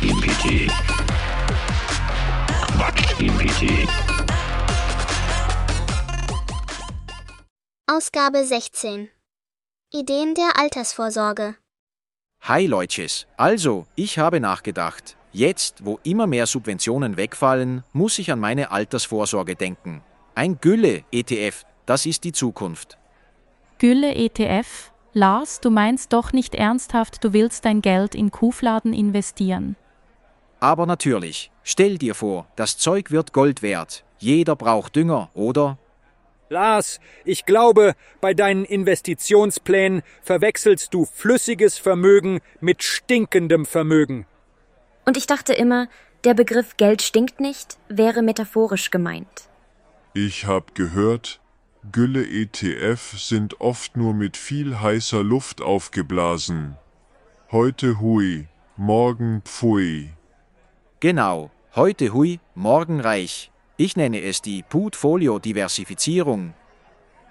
Quatsch im PT. Quatsch im PT. Ausgabe 16. Ideen der Altersvorsorge. Hi Leutches. Also, ich habe nachgedacht. Jetzt, wo immer mehr Subventionen wegfallen, muss ich an meine Altersvorsorge denken. Ein Gülle-ETF, das ist die Zukunft. Gülle ETF? Lars, du meinst doch nicht ernsthaft, du willst dein Geld in Kuhfladen investieren. Aber natürlich, stell dir vor, das Zeug wird Gold wert. Jeder braucht Dünger, oder? Lars, ich glaube, bei deinen Investitionsplänen verwechselst du flüssiges Vermögen mit stinkendem Vermögen. Und ich dachte immer, der Begriff Geld stinkt nicht wäre metaphorisch gemeint. Ich hab gehört, Gülle-ETF sind oft nur mit viel heißer Luft aufgeblasen. Heute hui, morgen pfui. Genau, heute hui, morgen reich. Ich nenne es die Portfolio-Diversifizierung.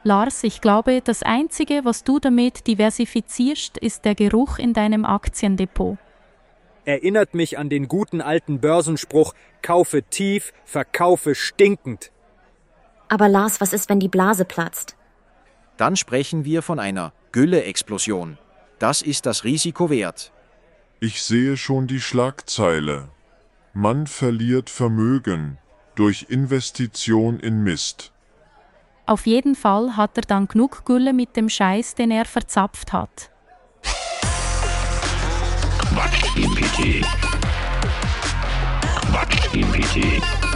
Lars, ich glaube, das Einzige, was du damit diversifizierst, ist der Geruch in deinem Aktiendepot. Erinnert mich an den guten alten Börsenspruch, kaufe tief, verkaufe stinkend. Aber Lars, was ist, wenn die Blase platzt? Dann sprechen wir von einer Gülle-Explosion. Das ist das Risiko wert. Ich sehe schon die Schlagzeile. Man verliert Vermögen durch Investition in Mist. Auf jeden Fall hat er dann genug Gülle mit dem Scheiß, den er verzapft hat. Quatsch im PT. Quatsch im PT.